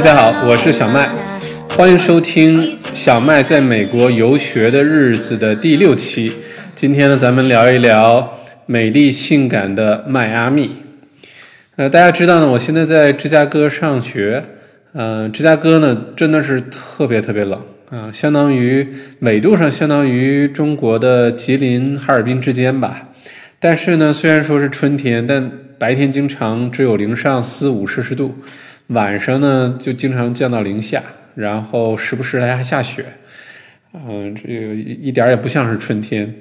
大家好，我是小麦，欢迎收听小麦在美国游学的日子的第六期。今天呢，咱们聊一聊美丽性感的迈阿密。呃，大家知道呢，我现在在芝加哥上学。嗯，芝加哥呢，真的是特别特别冷啊，相当于纬度上相当于中国的吉林、哈尔滨之间吧。但是呢，虽然说是春天，但白天经常只有零上四五摄氏度。晚上呢，就经常降到零下，然后时不时还还下雪，嗯，这个一点也不像是春天。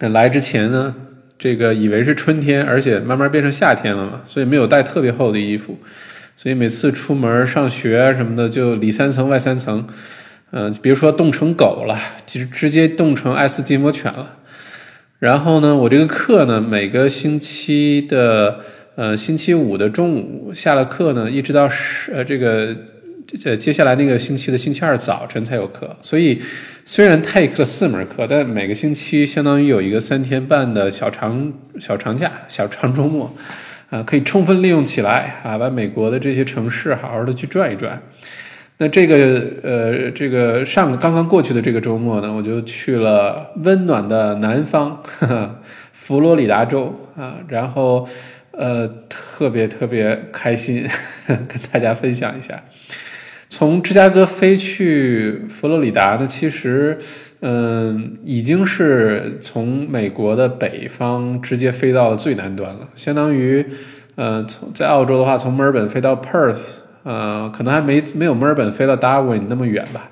来之前呢，这个以为是春天，而且慢慢变成夏天了嘛，所以没有带特别厚的衣服，所以每次出门上学什么的，就里三层外三层，嗯，别说冻成狗了，其实直接冻成爱斯基摩犬了。然后呢，我这个课呢，每个星期的。呃，星期五的中午下了课呢，一直到十呃这个这接下来那个星期的星期二早晨才有课，所以虽然 take 了四门课，但每个星期相当于有一个三天半的小长小长假、小长周末，啊，可以充分利用起来啊，把美国的这些城市好好的去转一转。那这个呃这个上刚刚过去的这个周末呢，我就去了温暖的南方，佛罗里达州啊，然后。呃，特别特别开心，跟大家分享一下。从芝加哥飞去佛罗里达呢，其实，嗯，已经是从美国的北方直接飞到了最南端了，相当于，呃，从在澳洲的话，从墨尔本飞到 Perth，呃，可能还没没有墨尔本飞到 Darwin 那么远吧，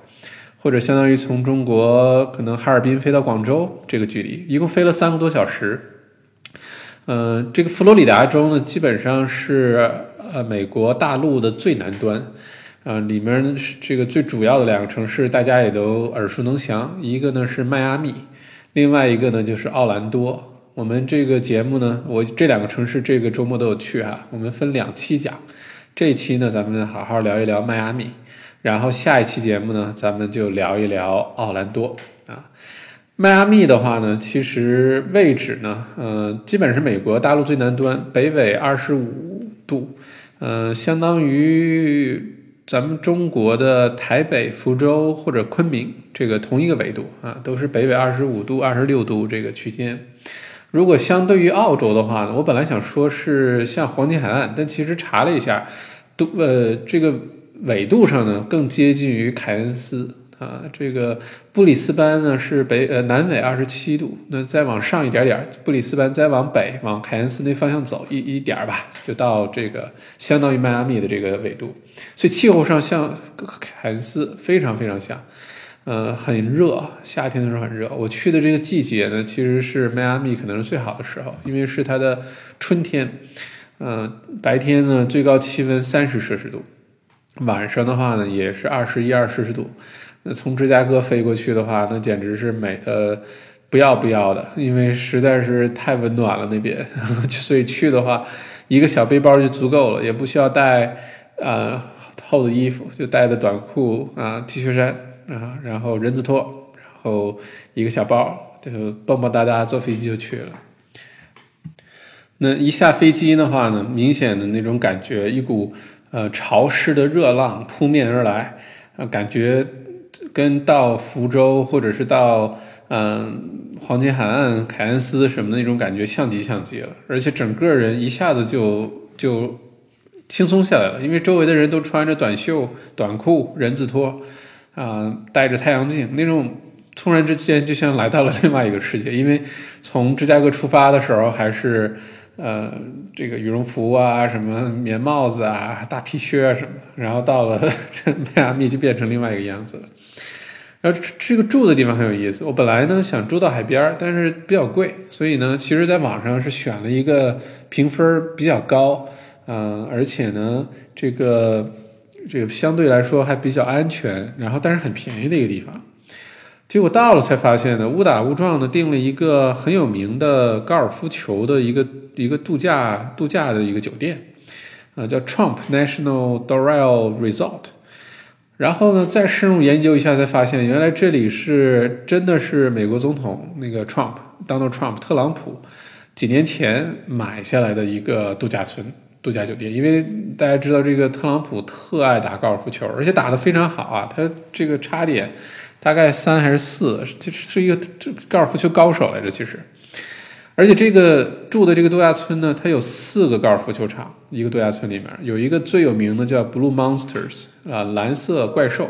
或者相当于从中国可能哈尔滨飞到广州这个距离，一共飞了三个多小时。嗯，这个佛罗里达州呢，基本上是呃美国大陆的最南端，啊，里面是这个最主要的两个城市，大家也都耳熟能详，一个呢是迈阿密，另外一个呢就是奥兰多。我们这个节目呢，我这两个城市这个周末都有去哈，我们分两期讲，这期呢咱们好好聊一聊迈阿密，然后下一期节目呢咱们就聊一聊奥兰多啊。迈阿密的话呢，其实位置呢，呃，基本是美国大陆最南端，北纬二十五度，呃，相当于咱们中国的台北、福州或者昆明这个同一个纬度啊，都是北纬二十五度、二十六度这个区间。如果相对于澳洲的话呢，我本来想说是像黄金海岸，但其实查了一下，都呃这个纬度上呢更接近于凯恩斯。啊，这个布里斯班呢是北呃南纬二十七度，那再往上一点点，布里斯班再往北往凯恩斯那方向走一一点吧，就到这个相当于迈阿密的这个纬度，所以气候上像凯恩斯非常非常像，呃，很热，夏天的时候很热。我去的这个季节呢，其实是迈阿密可能是最好的时候，因为是它的春天，嗯，白天呢最高气温三十摄氏度，晚上的话呢也是二十一二摄氏度。从芝加哥飞过去的话，那简直是美的不要不要的，因为实在是太温暖了那边，所以去的话，一个小背包就足够了，也不需要带呃厚的衣服，就带的短裤啊、T 恤衫啊，然后人字拖，然后一个小包，就蹦蹦哒哒坐飞机就去了。那一下飞机的话呢，明显的那种感觉，一股呃潮湿的热浪扑面而来啊，感觉。跟到福州或者是到嗯黄金海岸凯恩斯什么的那种感觉像极像极了，而且整个人一下子就就轻松下来了，因为周围的人都穿着短袖短裤人字拖啊，戴着太阳镜，那种突然之间就像来到了另外一个世界。因为从芝加哥出发的时候还是呃这个羽绒服啊什么棉帽子啊大皮靴啊什么的，然后到了 迈阿密就变成另外一个样子了。然后这个住的地方很有意思。我本来呢想住到海边儿，但是比较贵，所以呢，其实在网上是选了一个评分比较高，嗯，而且呢，这个这个相对来说还比较安全，然后但是很便宜的一个地方。结果到了才发现呢，误打误撞的订了一个很有名的高尔夫球的一个一个度假度假的一个酒店，啊，叫 Trump National Doral Resort。然后呢，再深入研究一下，才发现原来这里是真的是美国总统那个 Trump Donald Trump 特朗普几年前买下来的一个度假村、度假酒店，因为大家知道这个特朗普特爱打高尔夫球，而且打得非常好啊，他这个差点大概三还是四，就是一个这高尔夫球高手来着，其实。而且这个住的这个度假村呢，它有四个高尔夫球场，一个度假村里面有一个最有名的叫 Blue Monsters 啊，蓝色怪兽，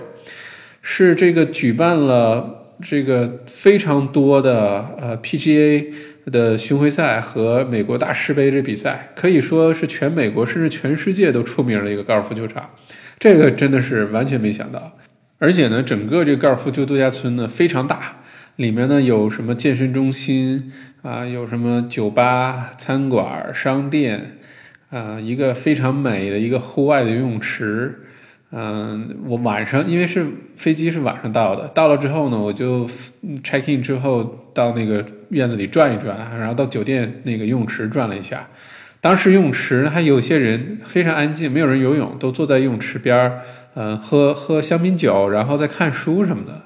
是这个举办了这个非常多的呃 PGA 的巡回赛和美国大师杯这比赛，可以说是全美国甚至全世界都出名的一个高尔夫球场，这个真的是完全没想到。而且呢，整个这个高尔夫球度假村呢非常大，里面呢有什么健身中心。啊，有什么酒吧、餐馆、商店，啊，一个非常美的一个户外的游泳池。嗯，我晚上因为是飞机是晚上到的，到了之后呢，我就 check in 之后到那个院子里转一转，然后到酒店那个游泳池转了一下。当时游泳池还有些人非常安静，没有人游泳，都坐在游泳池边儿，嗯，喝喝香槟酒，然后再看书什么的。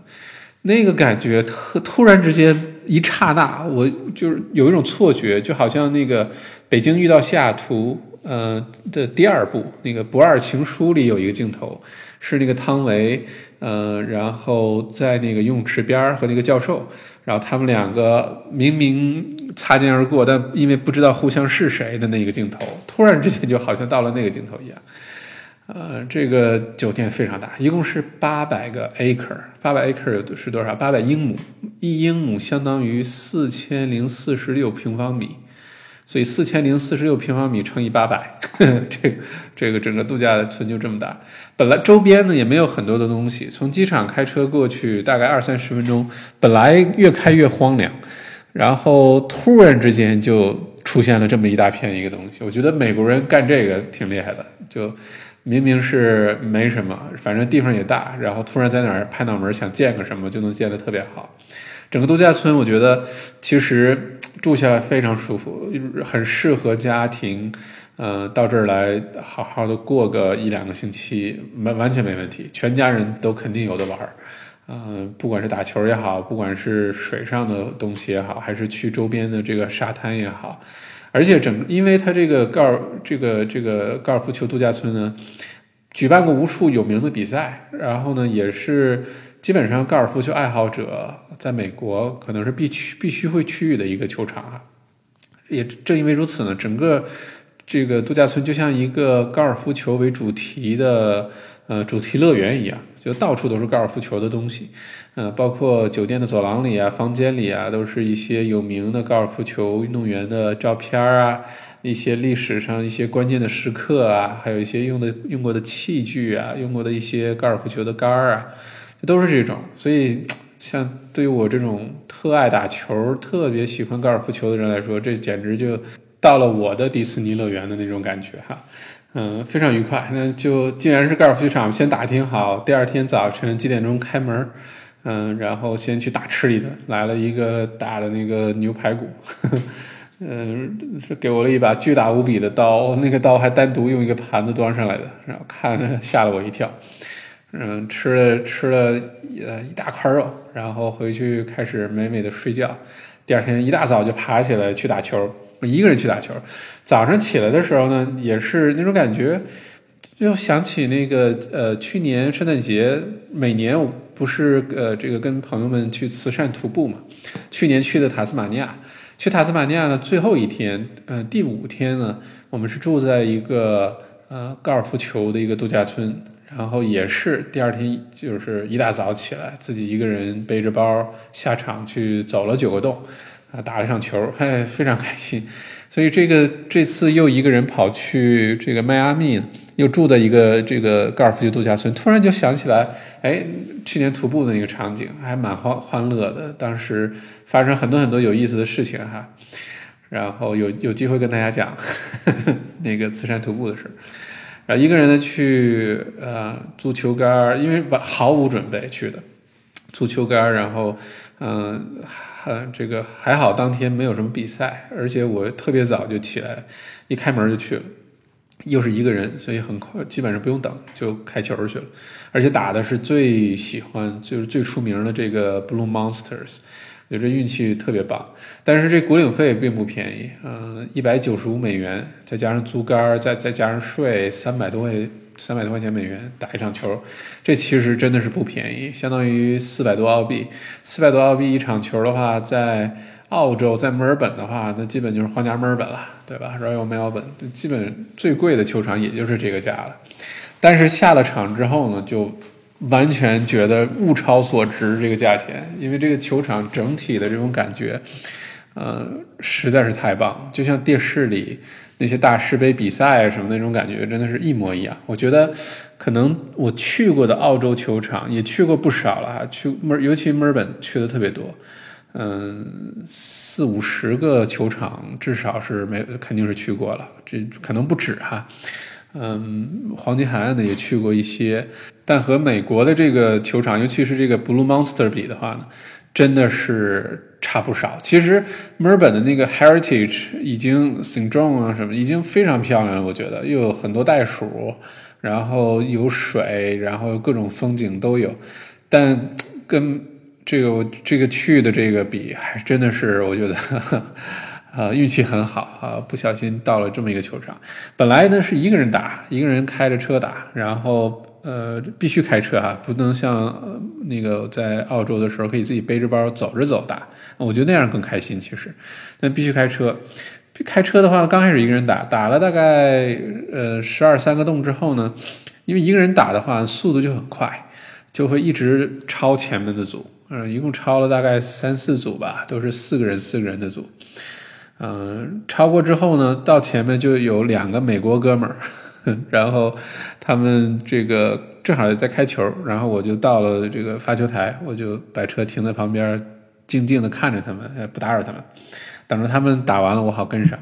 那个感觉特突然之间。一刹那，我就是有一种错觉，就好像那个《北京遇到西雅图》呃的第二部那个《不二情书》里有一个镜头，是那个汤唯，呃，然后在那个游泳池边和那个教授，然后他们两个明明擦肩而过，但因为不知道互相是谁的那个镜头，突然之间就好像到了那个镜头一样。呃，这个酒店非常大，一共是八百个 acre，八百 acre 是多少？八百英亩，一英亩相当于四千零四十六平方米，所以四千零四十六平方米乘以八百，这个这个整个度假村就这么大。本来周边呢也没有很多的东西，从机场开车过去大概二三十分钟，本来越开越荒凉，然后突然之间就出现了这么一大片一个东西。我觉得美国人干这个挺厉害的，就。明明是没什么，反正地方也大，然后突然在哪儿拍脑门想建个什么，就能建得特别好。整个度假村，我觉得其实住下来非常舒服，很适合家庭，呃，到这儿来好好的过个一两个星期，完完全没问题，全家人都肯定有的玩儿。嗯，不管是打球也好，不管是水上的东西也好，还是去周边的这个沙滩也好。而且整，因为它这个高尔这个这个高尔夫球度假村呢，举办过无数有名的比赛，然后呢，也是基本上高尔夫球爱好者在美国可能是必去必须会去的一个球场啊。也正因为如此呢，整个这个度假村就像一个高尔夫球为主题的呃主题乐园一样。就到处都是高尔夫球的东西，呃，包括酒店的走廊里啊、房间里啊，都是一些有名的高尔夫球运动员的照片啊，一些历史上一些关键的时刻啊，还有一些用的用过的器具啊，用过的一些高尔夫球的杆儿啊，都是这种。所以，像对于我这种特爱打球、特别喜欢高尔夫球的人来说，这简直就到了我的迪士尼乐园的那种感觉哈。嗯，非常愉快。那就既然是高尔夫球场，先打听好第二天早晨几点钟开门。嗯，然后先去打吃一顿，来了一个大的那个牛排骨。嗯，是给我了一把巨大无比的刀，那个刀还单独用一个盘子端上来的，然后看着吓了我一跳。嗯，吃了吃了呃一大块肉，然后回去开始美美的睡觉。第二天一大早就爬起来去打球。我一个人去打球，早上起来的时候呢，也是那种感觉，就想起那个呃，去年圣诞节，每年不是呃这个跟朋友们去慈善徒步嘛，去年去的塔斯马尼亚，去塔斯马尼亚的最后一天，呃，第五天呢，我们是住在一个呃高尔夫球的一个度假村，然后也是第二天就是一大早起来，自己一个人背着包下场去走了九个洞。啊，打了场球，哎，非常开心。所以这个这次又一个人跑去这个迈阿密，又住的一个这个高尔夫球度假村，突然就想起来，哎，去年徒步的那个场景，还蛮欢欢乐的。当时发生很多很多有意思的事情哈。然后有有机会跟大家讲 那个慈善徒步的事。然后一个人呢去呃租球杆，因为毫无准备去的，租球杆，然后嗯。嗯，这个还好，当天没有什么比赛，而且我特别早就起来，一开门就去了，又是一个人，所以很快，基本上不用等就开球去了，而且打的是最喜欢，就是最出名的这个 Blue Monsters，我觉得这运气特别棒。但是这国领费并不便宜，嗯，一百九十五美元，再加上租杆再再加上税，三百多块三百多块钱美元打一场球，这其实真的是不便宜，相当于四百多澳币。四百多澳币一场球的话，在澳洲，在墨尔本的话，那基本就是皇家墨尔本了，对吧？Royal Melbourne，基本最贵的球场也就是这个价了。但是下了场之后呢，就完全觉得物超所值这个价钱，因为这个球场整体的这种感觉，呃，实在是太棒，就像电视里那些大师杯比赛什么那种感觉，真的是一模一样。我觉得可能我去过的澳洲球场也去过不少了，去墨尤其墨尔本去的特别多，嗯，四五十个球场至少是没肯定是去过了，这可能不止哈。嗯，黄金海岸的也去过一些，但和美国的这个球场，尤其是这个 Blue Monster 比的话呢，真的是差不少。其实墨尔本的那个 Heritage 已经 St John 啊什么，已经非常漂亮了，我觉得又有很多袋鼠，然后有水，然后各种风景都有。但跟这个这个去的这个比，还真的是我觉得。啊，运气很好啊！不小心到了这么一个球场，本来呢是一个人打，一个人开着车打，然后呃必须开车啊，不能像那个在澳洲的时候可以自己背着包走着走打，我觉得那样更开心。其实，但必须开车。开车的话，刚开始一个人打，打了大概呃十二三个洞之后呢，因为一个人打的话速度就很快，就会一直超前面的组，嗯，一共超了大概三四组吧，都是四个人四个人的组。嗯，超过之后呢，到前面就有两个美国哥们儿，然后他们这个正好在开球，然后我就到了这个发球台，我就把车停在旁边，静静的看着他们，不打扰他们，等着他们打完了，我好跟上。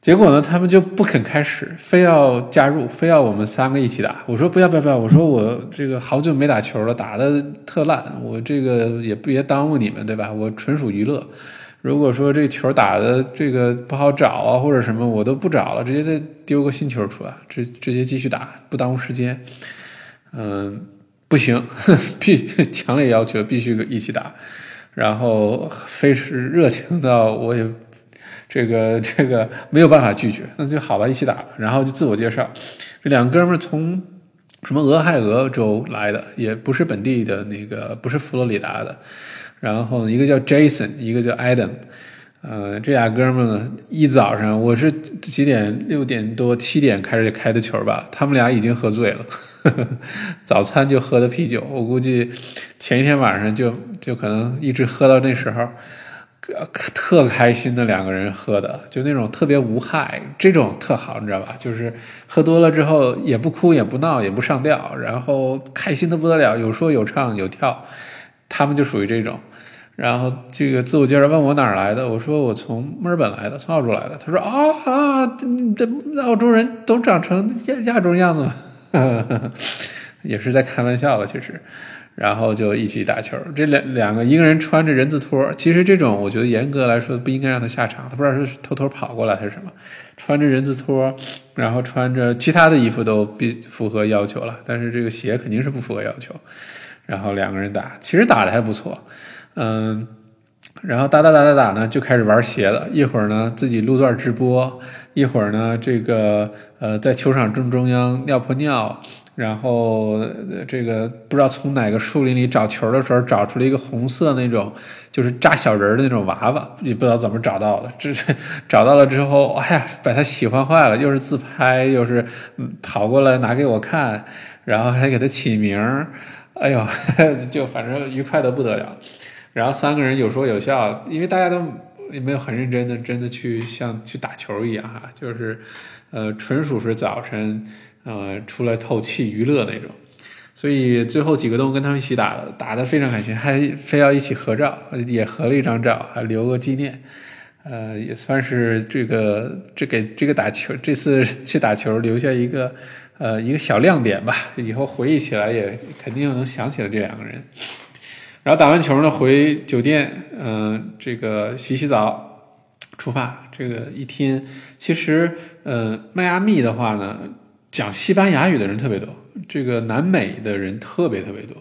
结果呢，他们就不肯开始，非要加入，非要我们三个一起打。我说不要不要不要，我说我这个好久没打球了，打的特烂，我这个也别耽误你们，对吧？我纯属娱乐。如果说这球打的这个不好找啊，或者什么，我都不找了，直接再丢个新球出来，直直接继续打，不耽误时间。嗯，不行，必强烈要求必须一起打，然后非是热情到我也这个这个没有办法拒绝，那就好吧，一起打。然后就自我介绍，这两哥们从什么俄亥俄州来的，也不是本地的那个，不是佛罗里达的。然后一个叫 Jason，一个叫 Adam，呃，这俩哥们呢，一早上我是几点？六点多、七点开始开的球吧。他们俩已经喝醉了，早餐就喝的啤酒。我估计前一天晚上就就可能一直喝到那时候，特开心的两个人喝的，就那种特别无害，这种特好，你知道吧？就是喝多了之后也不哭也不闹也不上吊，然后开心的不得了，有说有唱有跳，他们就属于这种。然后这个自我介绍问我哪儿来的，我说我从墨尔本来的，从澳洲来的。他说啊啊，这澳洲人都长成亚亚洲样子吗？也是在开玩笑的，其实。然后就一起打球，这两两个一个人穿着人字拖，其实这种我觉得严格来说不应该让他下场，他不知道是偷偷跑过来还是什么，穿着人字拖，然后穿着其他的衣服都必符合要求了，但是这个鞋肯定是不符合要求。然后两个人打，其实打的还不错。嗯，然后打打打打打呢，就开始玩鞋了。一会儿呢，自己录段直播；一会儿呢，这个呃，在球场正中央尿泼尿。然后这个不知道从哪个树林里找球的时候，找出了一个红色那种，就是扎小人的那种娃娃，也不知道怎么找到的。这找到了之后，哎呀，把他喜欢坏了，又是自拍，又是跑过来拿给我看，然后还给他起名儿。哎呦，就反正愉快的不得了。然后三个人有说有笑，因为大家都也没有很认真的，真的去像去打球一样哈，就是，呃，纯属是早晨，呃，出来透气娱乐那种。所以最后几个都跟他们一起打的，打的非常开心，还非要一起合照，也合了一张照，还留个纪念。呃，也算是这个这给这个打球这次去打球留下一个呃一个小亮点吧，以后回忆起来也肯定能想起来这两个人。然后打完球呢，回酒店，嗯，这个洗洗澡，出发。这个一天，其实，呃，迈阿密的话呢，讲西班牙语的人特别多，这个南美的人特别特别多，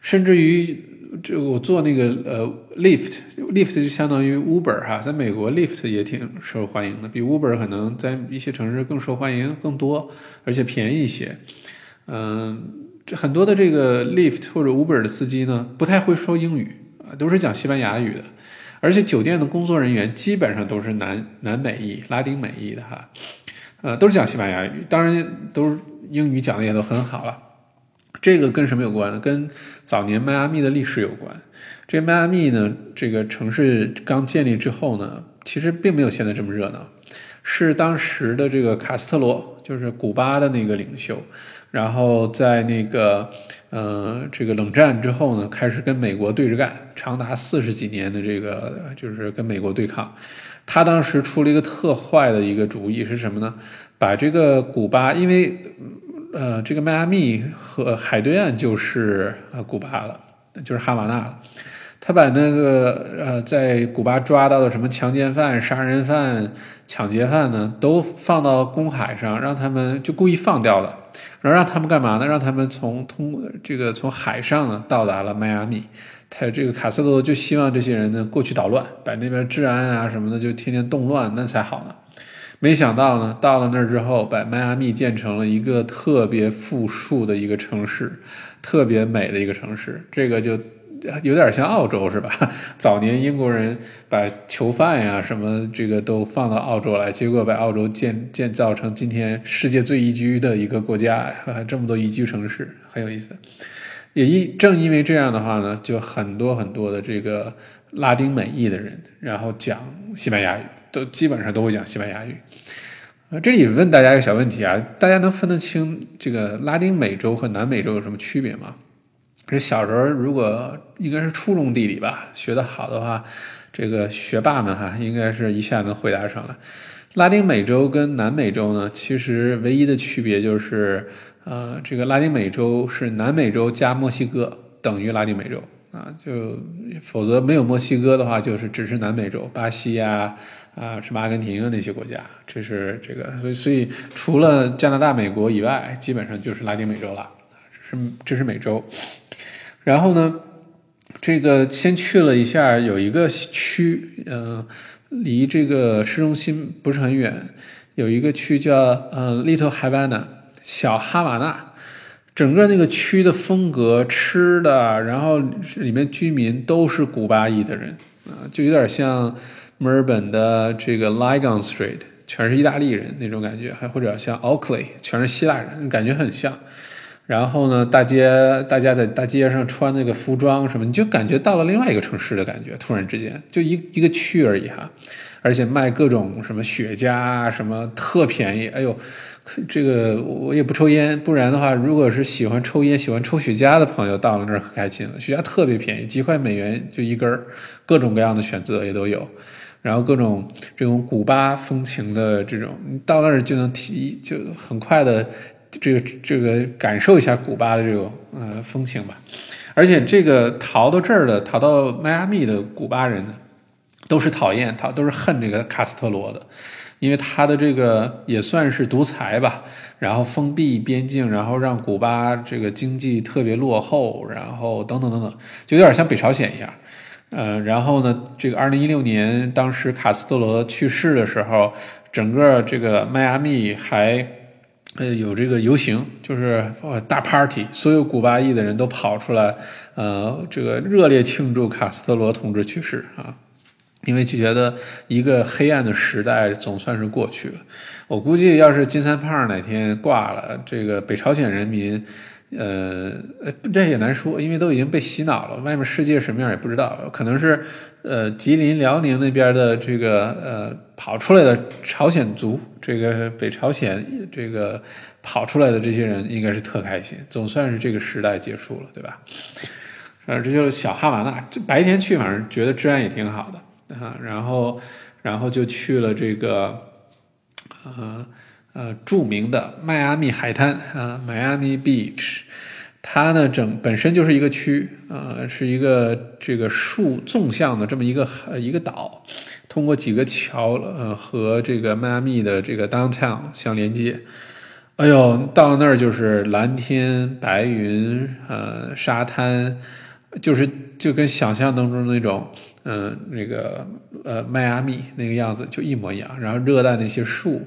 甚至于这我坐那个呃，Lift，Lift 就相当于 Uber 哈，在美国 Lift 也挺受欢迎的，比 Uber 可能在一些城市更受欢迎更多，而且便宜一些。嗯，这很多的这个 Lift 或者 Uber 的司机呢，不太会说英语啊，都是讲西班牙语的，而且酒店的工作人员基本上都是南南美裔、拉丁美裔的哈，呃，都是讲西班牙语，当然都是英语讲的也都很好了。这个跟什么有关呢？跟早年迈阿密的历史有关。这迈阿密呢，这个城市刚建立之后呢，其实并没有现在这么热闹，是当时的这个卡斯特罗，就是古巴的那个领袖，然后在那个呃这个冷战之后呢，开始跟美国对着干，长达四十几年的这个就是跟美国对抗。他当时出了一个特坏的一个主意是什么呢？把这个古巴，因为呃，这个迈阿密和海对岸就是呃古巴了，就是哈瓦那了。他把那个呃在古巴抓到的什么强奸犯、杀人犯、抢劫犯呢，都放到公海上，让他们就故意放掉了，然后让他们干嘛呢？让他们从通这个从海上呢到达了迈阿密。他这个卡斯特罗就希望这些人呢过去捣乱，把那边治安啊什么的就天天动乱，那才好呢。没想到呢，到了那儿之后，把迈阿密建成了一个特别富庶的一个城市，特别美的一个城市。这个就有点像澳洲，是吧？早年英国人把囚犯呀什么这个都放到澳洲来，结果把澳洲建建造成今天世界最宜居的一个国家，这么多宜居城市，很有意思。也因正因为这样的话呢，就很多很多的这个拉丁美裔的人，然后讲西班牙语。都基本上都会讲西班牙语，啊，这里问大家一个小问题啊，大家能分得清这个拉丁美洲和南美洲有什么区别吗？这小时候如果应该是初中地理吧，学得好的话，这个学霸们哈，应该是一下能回答上来。拉丁美洲跟南美洲呢，其实唯一的区别就是，呃，这个拉丁美洲是南美洲加墨西哥等于拉丁美洲。啊，就否则没有墨西哥的话，就是只是南美洲，巴西呀，啊，什么阿根廷啊那些国家，这是这个，所以所以除了加拿大、美国以外，基本上就是拉丁美洲了，这是这是美洲。然后呢，这个先去了一下，有一个区，嗯，离这个市中心不是很远，有一个区叫呃 Little Havana，小哈瓦那。整个那个区的风格、吃的，然后里面居民都是古巴裔的人啊，就有点像墨尔本的这个 Lygon Street，全是意大利人那种感觉，还或者像 Oakley，全是希腊人，感觉很像。然后呢，大街大家在大街上穿那个服装什么，你就感觉到了另外一个城市的感觉，突然之间就一一个区而已哈，而且卖各种什么雪茄啊，什么特便宜，哎呦。这个我也不抽烟，不然的话，如果是喜欢抽烟、喜欢抽雪茄的朋友到了那儿可开心了。雪茄特别便宜，几块美元就一根儿，各种各样的选择也都有。然后各种这种古巴风情的这种，你到那儿就能体，就很快的这个这个感受一下古巴的这种呃风情吧。而且这个逃到这儿的，逃到迈阿密的古巴人呢，都是讨厌他，都是恨这个卡斯特罗的。因为他的这个也算是独裁吧，然后封闭边境，然后让古巴这个经济特别落后，然后等等等等，就有点像北朝鲜一样。呃，然后呢，这个二零一六年当时卡斯特罗去世的时候，整个这个迈阿密还呃有这个游行，就是大 party，所有古巴裔的人都跑出来，呃，这个热烈庆祝卡斯特罗同志去世啊。因为就觉得一个黑暗的时代总算是过去了。我估计要是金三胖哪天挂了，这个北朝鲜人民，呃，这也难说，因为都已经被洗脑了，外面世界什么样也不知道。可能是呃吉林辽宁那边的这个呃跑出来的朝鲜族，这个北朝鲜这个跑出来的这些人应该是特开心，总算是这个时代结束了，对吧？反正，这就是小哈瓦那，这白天去反正觉得治安也挺好的。啊，然后，然后就去了这个，呃呃，著名的迈阿密海滩啊，Miami Beach，它呢整本身就是一个区，呃，是一个这个竖纵向的这么一个一个岛，通过几个桥呃和这个迈阿密的这个 downtown 相连接。哎呦，到了那儿就是蓝天白云，呃，沙滩。就是就跟想象当中那种，嗯，那个呃迈阿密那个样子就一模一样。然后热带那些树，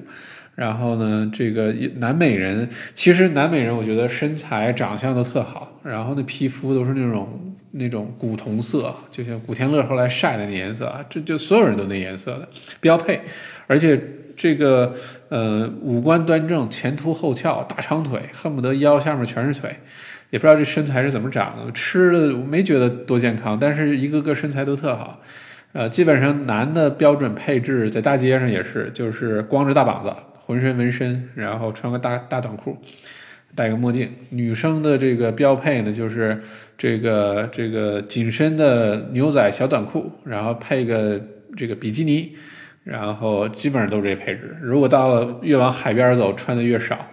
然后呢，这个南美人其实南美人我觉得身材长相都特好，然后那皮肤都是那种那种古铜色，就像古天乐后来晒的那颜色啊，这就所有人都那颜色的标配，而且这个呃五官端正，前凸后翘，大长腿，恨不得腰下面全是腿。也不知道这身材是怎么长的，吃的没觉得多健康，但是一个个身材都特好，呃，基本上男的标准配置在大街上也是，就是光着大膀子，浑身纹身，然后穿个大大短裤，戴个墨镜。女生的这个标配呢，就是这个这个紧身的牛仔小短裤，然后配个这个比基尼，然后基本上都是这配置。如果到了越往海边走，穿的越少。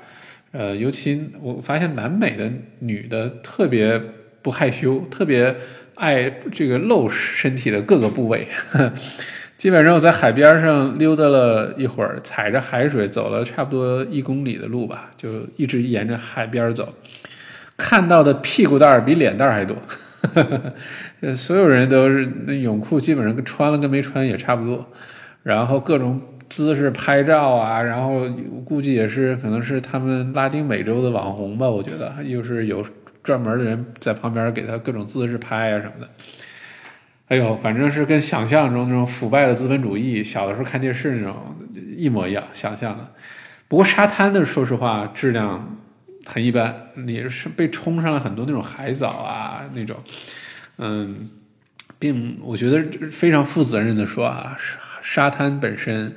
呃，尤其我发现南美的女的特别不害羞，特别爱这个露身体的各个部位。基本上我在海边上溜达了一会儿，踩着海水走了差不多一公里的路吧，就一直沿着海边走，看到的屁股蛋儿比脸蛋儿还多。所有人都是那泳裤，基本上穿了跟没穿也差不多，然后各种。姿势拍照啊，然后估计也是可能是他们拉丁美洲的网红吧，我觉得又是有专门的人在旁边给他各种姿势拍啊什么的。哎呦，反正是跟想象中那种腐败的资本主义，小的时候看电视那种一模一样，想象的。不过沙滩的说实话质量很一般，你是被冲上了很多那种海藻啊那种，嗯，并我觉得非常负责任的说啊是。沙滩本身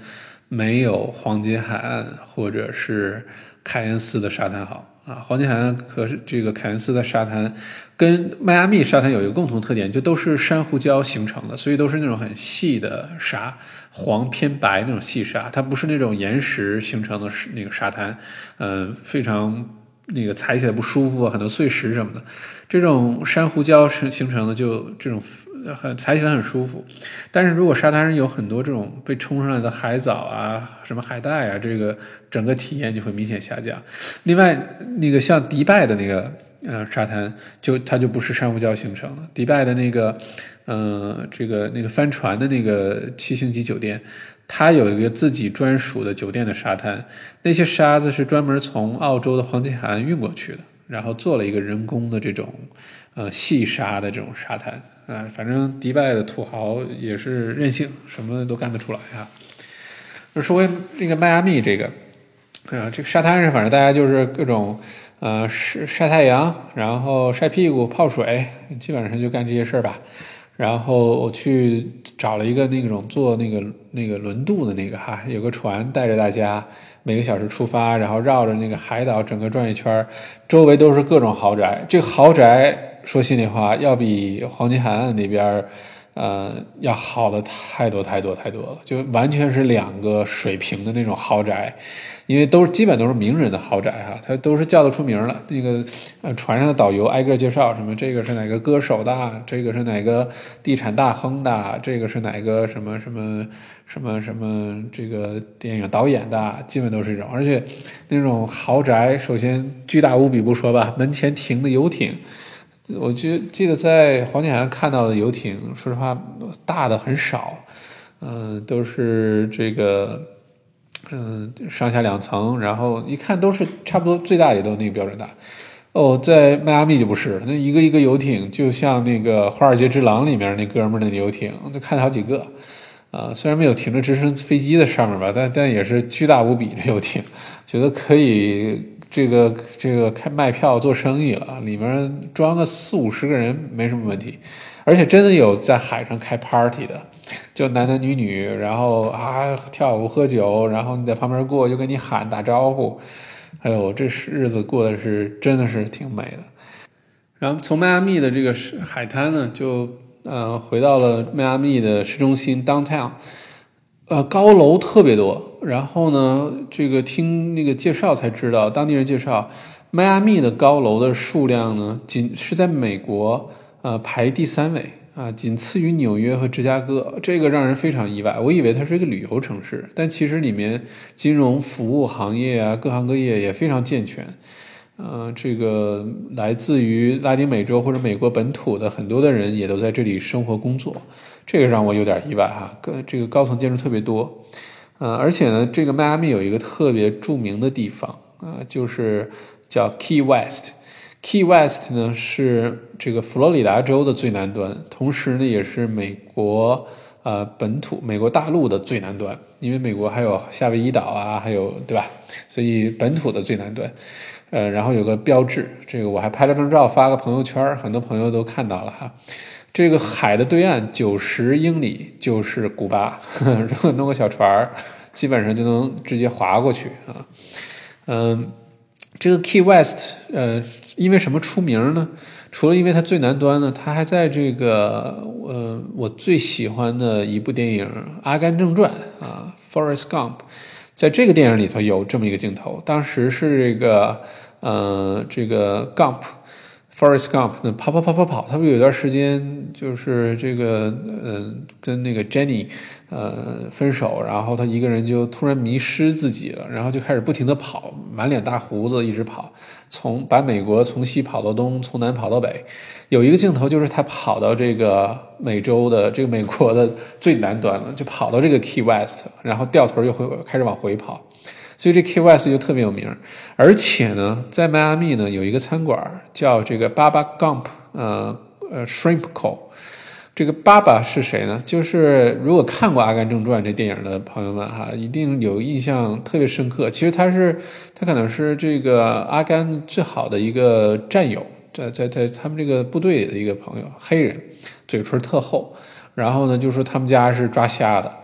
没有黄金海岸或者是凯恩斯的沙滩好啊！黄金海岸可是这个凯恩斯的沙滩跟迈阿密沙滩有一个共同特点，就都是珊瑚礁形成的，所以都是那种很细的沙，黄偏白那种细沙，它不是那种岩石形成的那个沙滩，嗯，非常那个踩起来不舒服，很多碎石什么的。这种珊瑚礁是形成的，就这种。很踩起来很舒服，但是如果沙滩上有很多这种被冲上来的海藻啊、什么海带啊，这个整个体验就会明显下降。另外，那个像迪拜的那个呃沙滩，就它就不是珊瑚礁形成的。迪拜的那个，呃，这个那个帆船的那个七星级酒店，它有一个自己专属的酒店的沙滩，那些沙子是专门从澳洲的黄金海岸运过去的，然后做了一个人工的这种呃细沙的这种沙滩。啊，反正迪拜的土豪也是任性，什么都干得出来啊。说回那个迈阿密这个，啊，这个沙滩上，反正大家就是各种，呃，晒晒太阳，然后晒屁股、泡水，基本上就干这些事儿吧。然后我去找了一个那种坐那个那个轮渡的那个哈，有个船带着大家每个小时出发，然后绕着那个海岛整个转一圈儿，周围都是各种豪宅，这个豪宅。说心里话，要比黄金海岸那边呃，要好的太多太多太多了，就完全是两个水平的那种豪宅，因为都是基本都是名人的豪宅哈，它都是叫得出名了。那个呃，船上的导游挨个介绍，什么这个是哪个歌手的，这个是哪个地产大亨的，这个是哪个什么什么什么什么这个电影导演的，基本都是这种。而且那种豪宅，首先巨大无比不说吧，门前停的游艇。我记记得在黄金海岸看到的游艇，说实话大的很少，嗯，都是这个，嗯，上下两层，然后一看都是差不多，最大也都那个标准大。哦，在迈阿密就不是，那一个一个游艇，就像那个《华尔街之狼》里面那哥们儿那游艇，就看了好几个，啊，虽然没有停着直升飞机的上面吧，但但也是巨大无比这游艇，觉得可以。这个这个开卖票做生意了，里面装个四五十个人没什么问题，而且真的有在海上开 party 的，就男男女女，然后啊跳舞喝酒，然后你在旁边过就跟你喊打招呼，哎呦，这日子过的是真的是挺美的。然后从迈阿密的这个海滩呢，就呃回到了迈阿密的市中心 downtown。呃，高楼特别多，然后呢，这个听那个介绍才知道，当地人介绍，迈阿密的高楼的数量呢，仅是在美国呃排第三位啊，仅次于纽约和芝加哥，这个让人非常意外。我以为它是一个旅游城市，但其实里面金融服务行业啊，各行各业也非常健全。呃，这个来自于拉丁美洲或者美国本土的很多的人也都在这里生活工作，这个让我有点意外哈。跟这个高层建筑特别多，呃，而且呢，这个迈阿密有一个特别著名的地方啊，就是叫 Key West。Key West 呢是这个佛罗里达州的最南端，同时呢也是美国呃本土美国大陆的最南端，因为美国还有夏威夷岛啊，还有对吧？所以本土的最南端，呃，然后有个标志，这个我还拍了张照发个朋友圈，很多朋友都看到了哈。这个海的对岸九十英里就是古巴，如果弄个小船，基本上就能直接划过去啊，嗯。这个 Key West，呃，因为什么出名呢？除了因为它最南端呢，它还在这个，呃，我最喜欢的一部电影《阿甘正传》啊，《Forest Gump》，在这个电影里头有这么一个镜头，当时是这个，呃，这个 Gump。Forest Gump 那跑跑跑跑跑，他不有一段时间就是这个，嗯，跟那个 Jenny，呃，分手，然后他一个人就突然迷失自己了，然后就开始不停的跑，满脸大胡子，一直跑，从把美国从西跑到东，从南跑到北。有一个镜头就是他跑到这个美洲的这个美国的最南端了，就跑到这个 Key West，然后掉头又回开始往回跑。所以这 K Y S 就特别有名，而且呢，在迈阿密呢有一个餐馆叫这个 Baba Gump，呃呃 Shrimp Co。这个 Baba 是谁呢？就是如果看过《阿甘正传》这电影的朋友们哈，一定有印象特别深刻。其实他是他可能是这个阿甘最好的一个战友，在在在他们这个部队里的一个朋友，黑人，嘴唇特厚，然后呢就说他们家是抓虾的。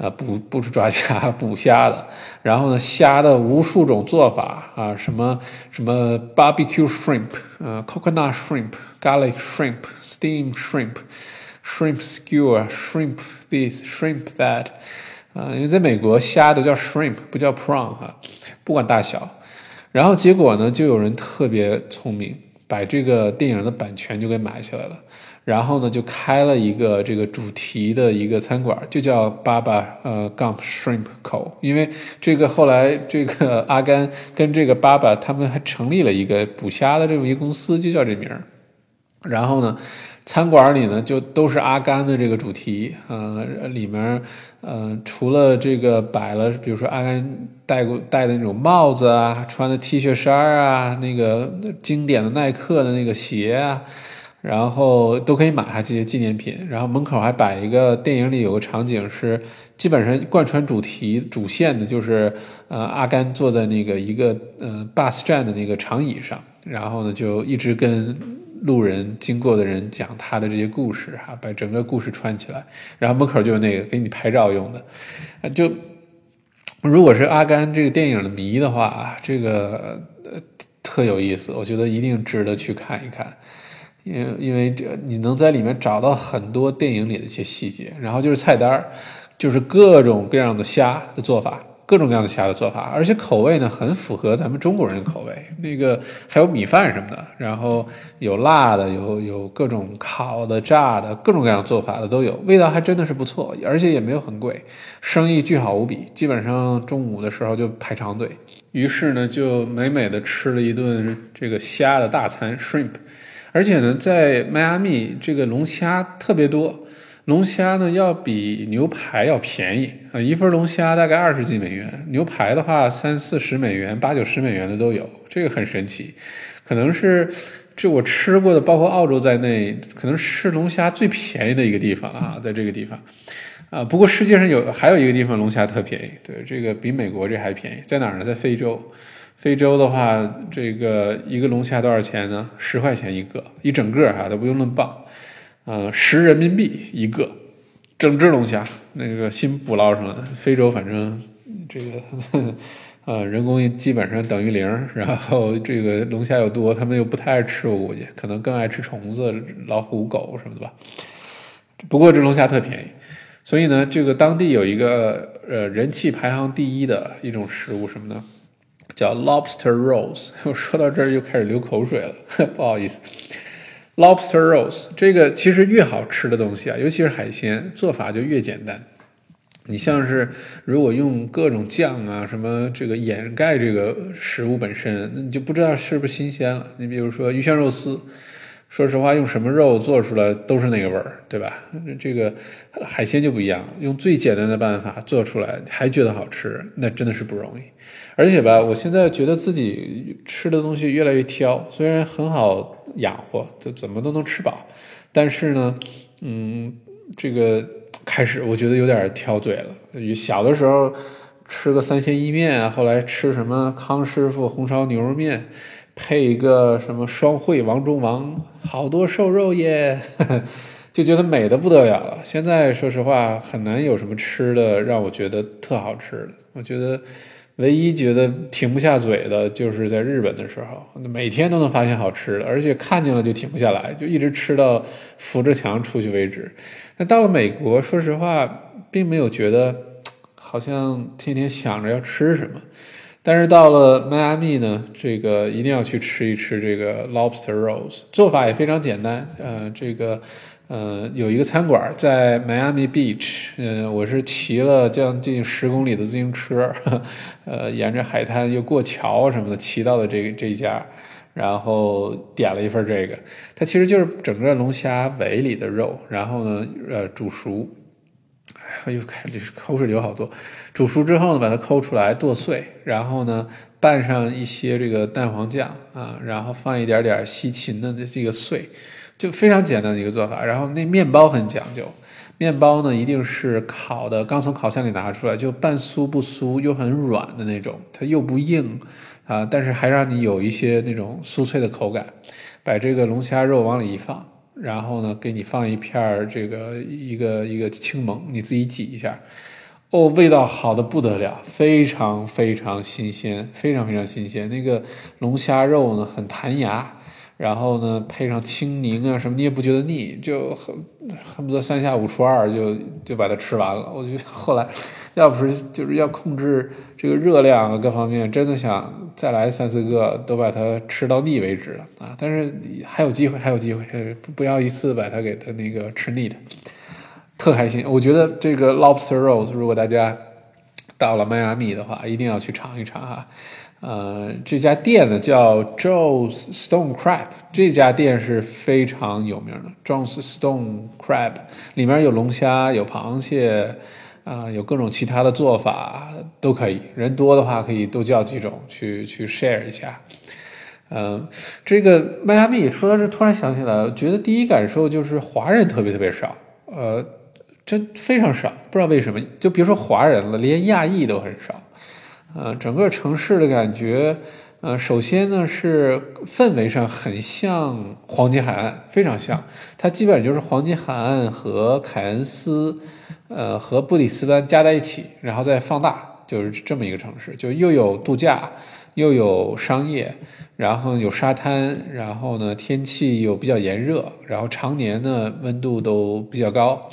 啊，不不是抓虾，捕虾的。然后呢，虾的无数种做法啊，什么什么 barbecue shrimp，呃，coconut shrimp，garlic shrimp，steam shrimp，shrimp skewer，shrimp this，shrimp that，啊，因为在美国虾都叫 shrimp，不叫 prawn 哈，不管大小。然后结果呢，就有人特别聪明，把这个电影的版权就给买下来了。然后呢，就开了一个这个主题的一个餐馆，就叫爸爸呃 Gump Shrimp Co。因为这个后来这个阿甘跟这个爸爸他们还成立了一个捕虾的这么一个公司，就叫这名儿。然后呢，餐馆里呢就都是阿甘的这个主题，呃，里面呃除了这个摆了，比如说阿甘戴过戴的那种帽子啊，穿的 T 恤衫啊，那个经典的耐克的那个鞋啊。然后都可以买下这些纪念品，然后门口还摆一个电影里有个场景是基本上贯穿主题主线的，就是呃阿甘坐在那个一个呃 bus 站的那个长椅上，然后呢就一直跟路人经过的人讲他的这些故事哈，把整个故事串起来，然后门口就有那个给你拍照用的，就如果是阿甘这个电影的迷的话，这个呃特有意思，我觉得一定值得去看一看。因为因为这你能在里面找到很多电影里的一些细节，然后就是菜单，就是各种各样的虾的做法，各种各样的虾的做法，而且口味呢很符合咱们中国人的口味。那个还有米饭什么的，然后有辣的，有有各种烤的、炸的，各种各样做法的都有，味道还真的是不错，而且也没有很贵，生意巨好无比。基本上中午的时候就排长队，于是呢就美美的吃了一顿这个虾的大餐，shrimp。而且呢，在迈阿密这个龙虾特别多，龙虾呢要比牛排要便宜啊，一份龙虾大概二十几美元，牛排的话三四十美元、八九十美元的都有，这个很神奇，可能是这我吃过的，包括澳洲在内，可能吃龙虾最便宜的一个地方了啊，在这个地方啊。不过世界上有还有一个地方龙虾特便宜，对，这个比美国这还便宜，在哪儿呢？在非洲。非洲的话，这个一个龙虾多少钱呢？十块钱一个，一整个哈，都不用论磅，呃，十人民币一个，整只龙虾，那个新捕捞上来。非洲反正这个，呃，人工基本上等于零，然后这个龙虾又多，他们又不太爱吃，我估计可能更爱吃虫子、老虎、狗什么的吧。不过这龙虾特便宜，所以呢，这个当地有一个呃人气排行第一的一种食物什么呢？叫 lobster rolls，我说到这儿又开始流口水了，不好意思。Lobster rolls 这个其实越好吃的东西啊，尤其是海鲜，做法就越简单。你像是如果用各种酱啊什么这个掩盖这个食物本身，那你就不知道是不是新鲜了。你比如说鱼香肉丝。说实话，用什么肉做出来都是那个味儿，对吧？这个海鲜就不一样，用最简单的办法做出来还觉得好吃，那真的是不容易。而且吧，我现在觉得自己吃的东西越来越挑，虽然很好养活，怎怎么都能吃饱，但是呢，嗯，这个开始我觉得有点挑嘴了。小的时候吃个三鲜意面，后来吃什么康师傅红烧牛肉面。配一个什么双汇王中王，好多瘦肉耶，就觉得美的不得了了。现在说实话，很难有什么吃的让我觉得特好吃的。我觉得唯一觉得停不下嘴的，就是在日本的时候，每天都能发现好吃的，而且看见了就停不下来，就一直吃到扶着墙出去为止。那到了美国，说实话，并没有觉得好像天天想着要吃什么。但是到了迈阿密呢，这个一定要去吃一吃这个 lobster rolls，做法也非常简单。呃，这个呃有一个餐馆在 Miami beach，嗯，我是骑了将近十公里的自行车，呃，沿着海滩又过桥什么的骑到的这这家，然后点了一份这个，它其实就是整个龙虾尾里的肉，然后呢，呃，煮熟。哎，又开始口水流好多。煮熟之后呢，把它抠出来剁碎，然后呢拌上一些这个蛋黄酱啊，然后放一点点西芹的这个碎，就非常简单的一个做法。然后那面包很讲究，面包呢一定是烤的，刚从烤箱里拿出来，就半酥不酥又很软的那种，它又不硬啊，但是还让你有一些那种酥脆的口感。把这个龙虾肉往里一放。然后呢，给你放一片儿这个一个一个青檬，你自己挤一下，哦，味道好的不得了，非常非常新鲜，非常非常新鲜。那个龙虾肉呢，很弹牙。然后呢，配上青柠啊什么，你也不觉得腻，就恨恨不得三下五除二就就把它吃完了。我觉得 后来，要不是就是要控制这个热量啊各方面，真的想再来三四个都把它吃到腻为止啊！但是还有机会，还有机会，不不要一次把它给它那个吃腻的，特开心。我觉得这个 lobster rolls，如果大家到了迈阿密的话，一定要去尝一尝哈。呃，这家店呢叫 Joe's Stone Crab，这家店是非常有名的。Joe's Stone Crab 里面有龙虾，有螃蟹，啊，有各种其他的做法都可以。人多的话可以多叫几种去去 share 一下。嗯，这个迈阿密说到这，突然想起来，觉得第一感受就是华人特别特别少，呃，真非常少，不知道为什么。就别说华人了，连亚裔都很少。呃，整个城市的感觉，呃，首先呢是氛围上很像黄金海岸，非常像。它基本上就是黄金海岸和凯恩斯，呃，和布里斯班加在一起，然后再放大，就是这么一个城市。就又有度假，又有商业，然后有沙滩，然后呢天气又比较炎热，然后常年呢温度都比较高，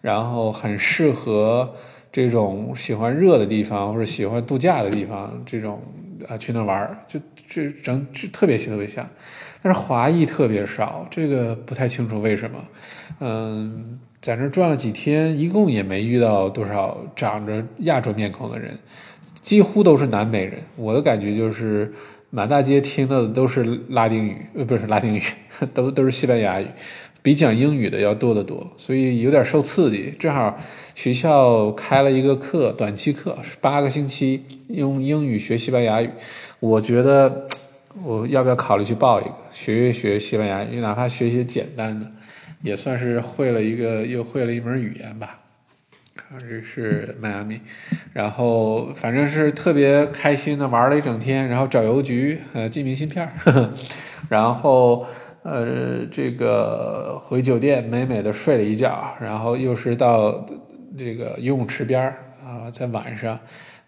然后很适合。这种喜欢热的地方或者喜欢度假的地方，这种啊去那玩儿，就这整特别特别像，但是华裔特别少，这个不太清楚为什么。嗯，在那转了几天，一共也没遇到多少长着亚洲面孔的人，几乎都是南美人。我的感觉就是满大街听到的都是拉丁语，呃，不是拉丁语，都都是西班牙语。比讲英语的要多得多，所以有点受刺激。正好学校开了一个课，短期课，八个星期用英语学西班牙语。我觉得我要不要考虑去报一个，学一学西班牙语，哪怕学一些简单的，也算是会了一个，又会了一门语言吧。这是迈阿密，然后反正是特别开心的玩了一整天，然后找邮局，呃，寄明信片，然后。呃，这个回酒店美美的睡了一觉，然后又是到这个游泳池边儿啊，在晚上，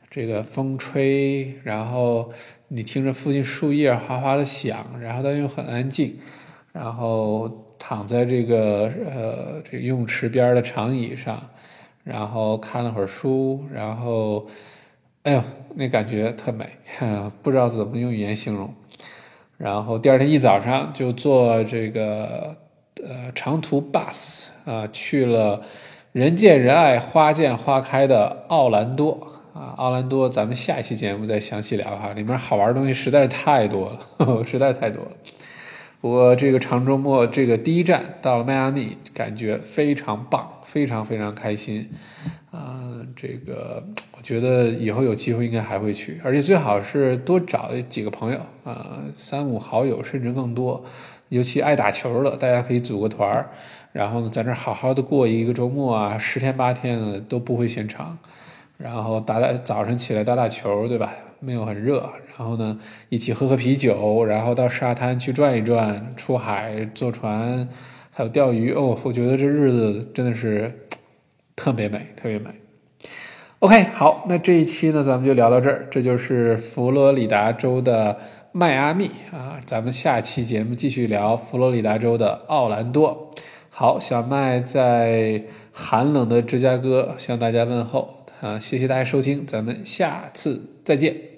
这个风吹，然后你听着附近树叶哗哗的响，然后但又很安静，然后躺在这个呃这游泳池边的长椅上，然后看了会儿书，然后，哎呦，那感觉特美，不知道怎么用语言形容。然后第二天一早上就坐这个呃长途 bus 啊去了人见人爱、花见花开的奥兰多啊，奥兰多，咱们下一期节目再详细聊哈，里面好玩的东西实在是太多了，实在是太多了。我这个长周末这个第一站到了迈阿密，感觉非常棒，非常非常开心啊！这个我觉得以后有机会应该还会去，而且最好是多找几个朋友啊，三五好友甚至更多，尤其爱打球的，大家可以组个团儿，然后呢在那好好的过一个周末啊，十天八天的都不会嫌长，然后打打早晨起来打打球，对吧？没有很热，然后呢，一起喝喝啤酒，然后到沙滩去转一转，出海坐船，还有钓鱼哦，我觉得这日子真的是特别美，特别美。OK，好，那这一期呢，咱们就聊到这儿，这就是佛罗里达州的迈阿密啊，咱们下期节目继续聊佛罗里达州的奥兰多。好，小麦在寒冷的芝加哥向大家问候啊，谢谢大家收听，咱们下次再见。